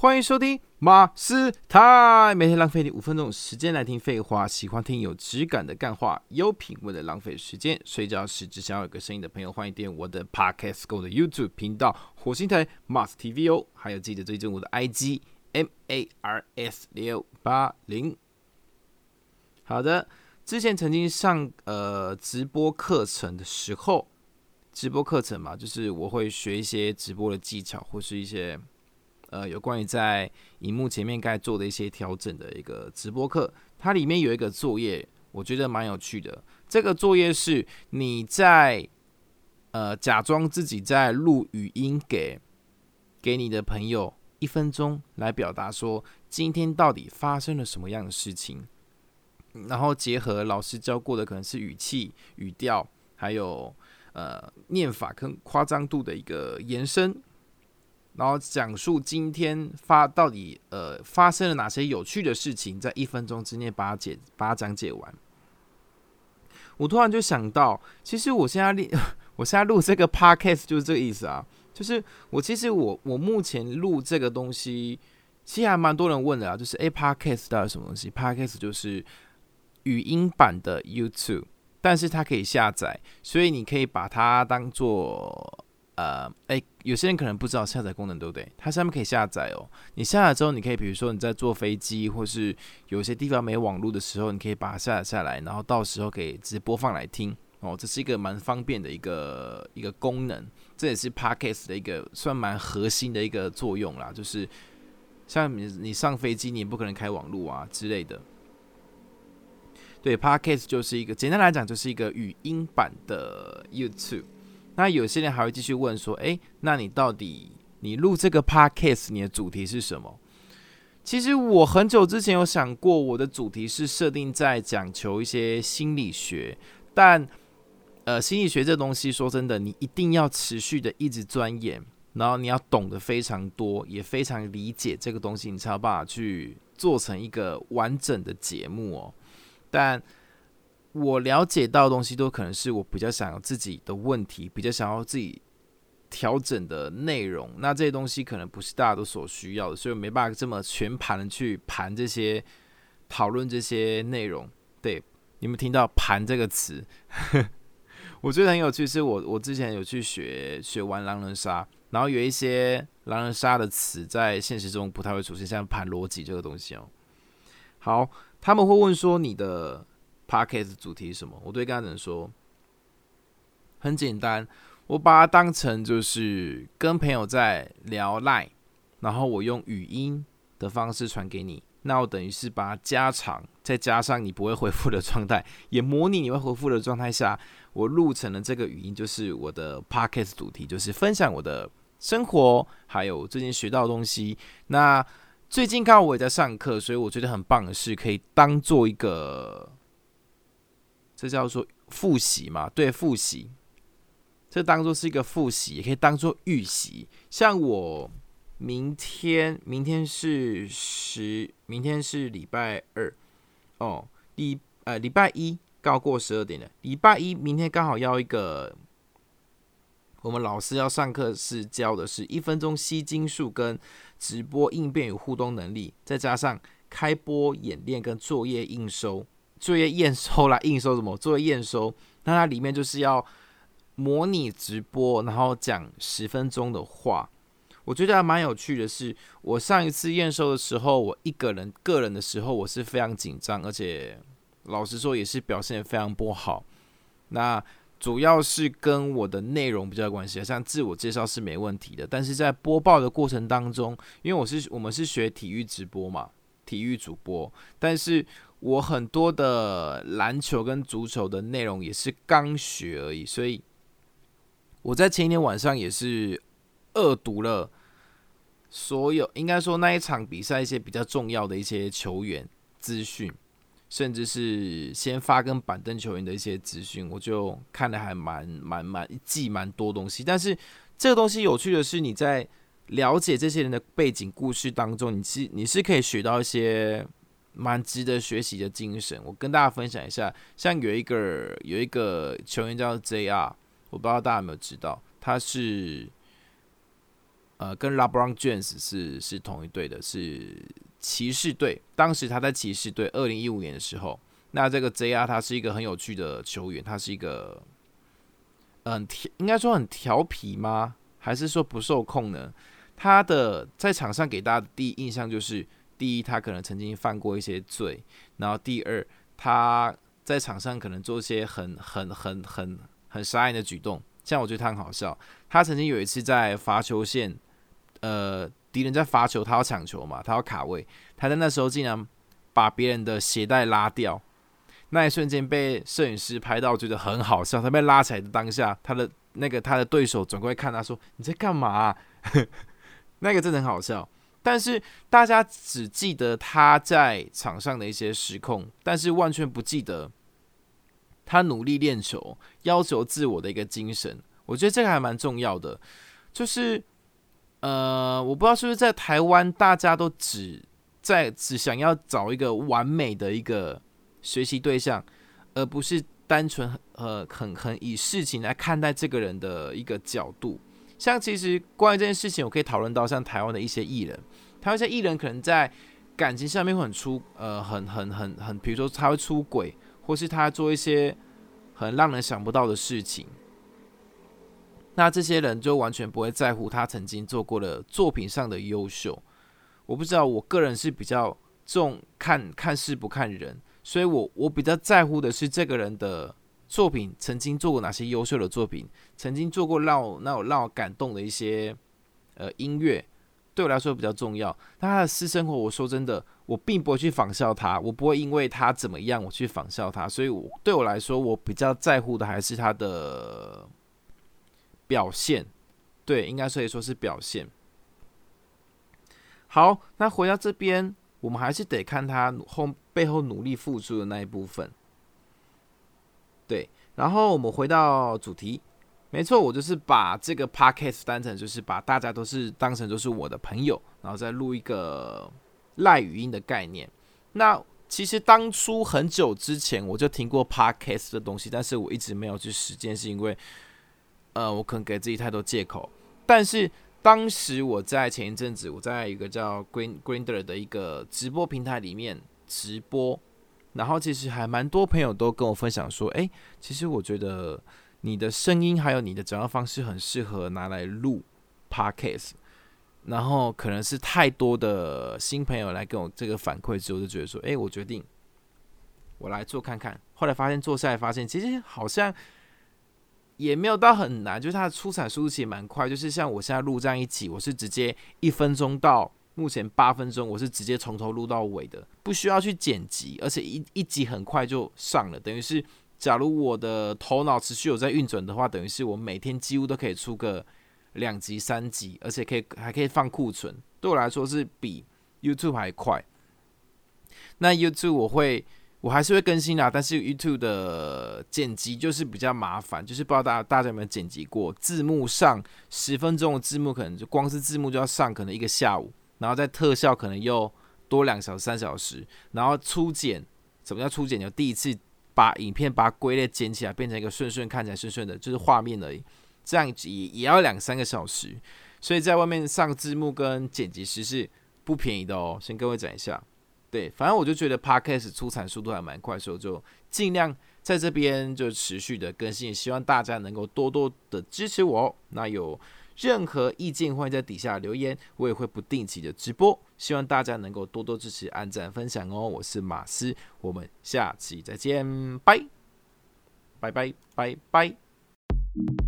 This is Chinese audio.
欢迎收听马斯台，每天浪费你五分钟时间来听废话。喜欢听有质感的干话，有品味的浪费时间。睡觉时只想有个声音的朋友，欢迎点我的 Podcast Go 的 YouTube 频道火星台 Mars TV 哦，还有记得追踪我的 IG M A R S 六八零。好的，之前曾经上呃直播课程的时候，直播课程嘛，就是我会学一些直播的技巧，或是一些。呃，有关于在荧幕前面该做的一些调整的一个直播课，它里面有一个作业，我觉得蛮有趣的。这个作业是你在呃假装自己在录语音给给你的朋友一分钟来表达说今天到底发生了什么样的事情，然后结合老师教过的可能是语气、语调，还有呃念法跟夸张度的一个延伸。然后讲述今天发到底呃发生了哪些有趣的事情，在一分钟之内把它解把它讲解完。我突然就想到，其实我现在录 我现在录这个 podcast 就是这个意思啊，就是我其实我我目前录这个东西，其实还蛮多人问的啊，就是哎 podcast 到底什么东西？podcast 就是语音版的 YouTube，但是它可以下载，所以你可以把它当做。呃，哎，有些人可能不知道下载功能，对不对？它上面可以下载哦。你下载之后，你可以比如说你在坐飞机，或是有些地方没网络的时候，你可以把它下载下来，然后到时候可以直接播放来听哦。这是一个蛮方便的一个一个功能，这也是 Podcast 的一个算蛮核心的一个作用啦。就是像你你上飞机，你也不可能开网络啊之类的。对，Podcast 就是一个简单来讲，就是一个语音版的 YouTube。那有些人还会继续问说：“诶，那你到底你录这个 podcast 你的主题是什么？”其实我很久之前有想过，我的主题是设定在讲求一些心理学，但呃，心理学这东西说真的，你一定要持续的一直钻研，然后你要懂得非常多，也非常理解这个东西，你才有办法去做成一个完整的节目哦。但我了解到的东西都可能是我比较想要自己的问题，比较想要自己调整的内容。那这些东西可能不是大家都所需要的，所以没办法这么全盘的去盘这些讨论这些内容。对，你们听到“盘”这个词，我觉得很有趣。是我我之前有去学学玩狼人杀，然后有一些狼人杀的词在现实中不太会出现，像盘逻辑这个东西哦。好，他们会问说你的。Podcast 主题是什么？我对刚才人说，很简单，我把它当成就是跟朋友在聊 Line，然后我用语音的方式传给你，那我等于是把它加长，再加上你不会回复的状态，也模拟你会回复的状态下，我录成了这个语音，就是我的 Podcast 主题，就是分享我的生活，还有最近学到的东西。那最近刚好我也在上课，所以我觉得很棒的是，可以当做一个。这叫做复习嘛？对，复习，这当做是一个复习，也可以当做预习。像我明天，明天是十，明天是礼拜二，哦，礼呃礼拜一刚过十二点了。礼拜一明天刚好要一个，我们老师要上课是教的是一分钟吸金术跟直播应变与互动能力，再加上开播演练跟作业应收。作业验收啦，应收什么？作业验收，那它里面就是要模拟直播，然后讲十分钟的话。我觉得还蛮有趣的是，我上一次验收的时候，我一个人个人的时候，我是非常紧张，而且老实说也是表现非常不好。那主要是跟我的内容比较有关系，像自我介绍是没问题的，但是在播报的过程当中，因为我是我们是学体育直播嘛，体育主播，但是。我很多的篮球跟足球的内容也是刚学而已，所以我在前一天晚上也是恶读了所有，应该说那一场比赛一些比较重要的一些球员资讯，甚至是先发跟板凳球员的一些资讯，我就看的还蛮蛮蛮记蛮多东西。但是这个东西有趣的是，你在了解这些人的背景故事当中，你是你是可以学到一些。蛮值得学习的精神，我跟大家分享一下。像有一个有一个球员叫 JR，我不知道大家有没有知道，他是呃，跟 LeBron James 是是同一队的，是骑士队。当时他在骑士队，二零一五年的时候，那这个 JR 他是一个很有趣的球员，他是一个嗯，应该说很调皮吗？还是说不受控呢？他的在场上给大家的第一印象就是，第一，他可能曾经犯过一些罪，然后第二，他在场上可能做一些很很很很很傻眼的举动。像我觉得他很好笑，他曾经有一次在罚球线。呃，敌人在罚球，他要抢球嘛，他要卡位，他在那时候竟然把别人的鞋带拉掉，那一瞬间被摄影师拍到，觉得很好笑。他被拉起来的当下，他的那个他的对手转过来看他说：“你在干嘛？” 那个真的很好笑。但是大家只记得他在场上的一些失控，但是完全不记得他努力练球、要求自我的一个精神。我觉得这个还蛮重要的，就是。呃，我不知道是不是在台湾，大家都只在只想要找一个完美的一个学习对象，而不是单纯呃很很以事情来看待这个人的一个角度。像其实关于这件事情，我可以讨论到像台湾的一些艺人，台湾一些艺人可能在感情上面会很出呃很很很很，比如说他会出轨，或是他做一些很让人想不到的事情。那这些人就完全不会在乎他曾经做过的作品上的优秀。我不知道，我个人是比较重看看事不看人，所以我我比较在乎的是这个人的作品曾经做过哪些优秀的作品，曾经做过让我让我让我感动的一些呃音乐，对我来说比较重要。但他的私生活，我说真的，我并不会去仿效他，我不会因为他怎么样我去仿效他，所以我对我来说，我比较在乎的还是他的。表现，对，应该可以说是表现。好，那回到这边，我们还是得看他后背后努力付出的那一部分。对，然后我们回到主题，没错，我就是把这个 podcast 当成就是把大家都是当成就是我的朋友，然后再录一个赖语音的概念。那其实当初很久之前我就听过 podcast 的东西，但是我一直没有去实践，是因为。呃，我可能给自己太多借口，但是当时我在前一阵子，我在一个叫 Green Grinder 的一个直播平台里面直播，然后其实还蛮多朋友都跟我分享说，哎，其实我觉得你的声音还有你的讲话方式很适合拿来录 Podcast，然后可能是太多的新朋友来跟我这个反馈之后，就觉得说，哎，我决定我来做看看，后来发现做下来发现，其实好像。也没有到很难，就是它的出产速度其实蛮快。就是像我现在录这样一集，我是直接一分钟到目前八分钟，我是直接从头录到尾的，不需要去剪辑，而且一一集很快就上了。等于是，假如我的头脑持续有在运转的话，等于是我每天几乎都可以出个两集、三集，而且可以还可以放库存。对我来说是比 YouTube 还快。那 YouTube 我会。我还是会更新啦，但是 YouTube 的剪辑就是比较麻烦，就是不知道大大家有没有剪辑过字幕上十分钟的字幕，可能就光是字幕就要上可能一个下午，然后在特效可能又多两小时三小时，然后初剪，什么叫初剪？就第一次把影片把它归类剪起来，变成一个顺顺看起来顺顺的，就是画面而已，这样也也要两三个小时，所以在外面上字幕跟剪辑师是不便宜的哦，先各位讲一下。对，反正我就觉得 podcast 出产速度还蛮快，所以就尽量在这边就持续的更新，希望大家能够多多的支持我。那有任何意见，欢迎在底下留言，我也会不定期的直播，希望大家能够多多支持、按赞、分享哦。我是马斯，我们下期再见，拜拜拜拜拜。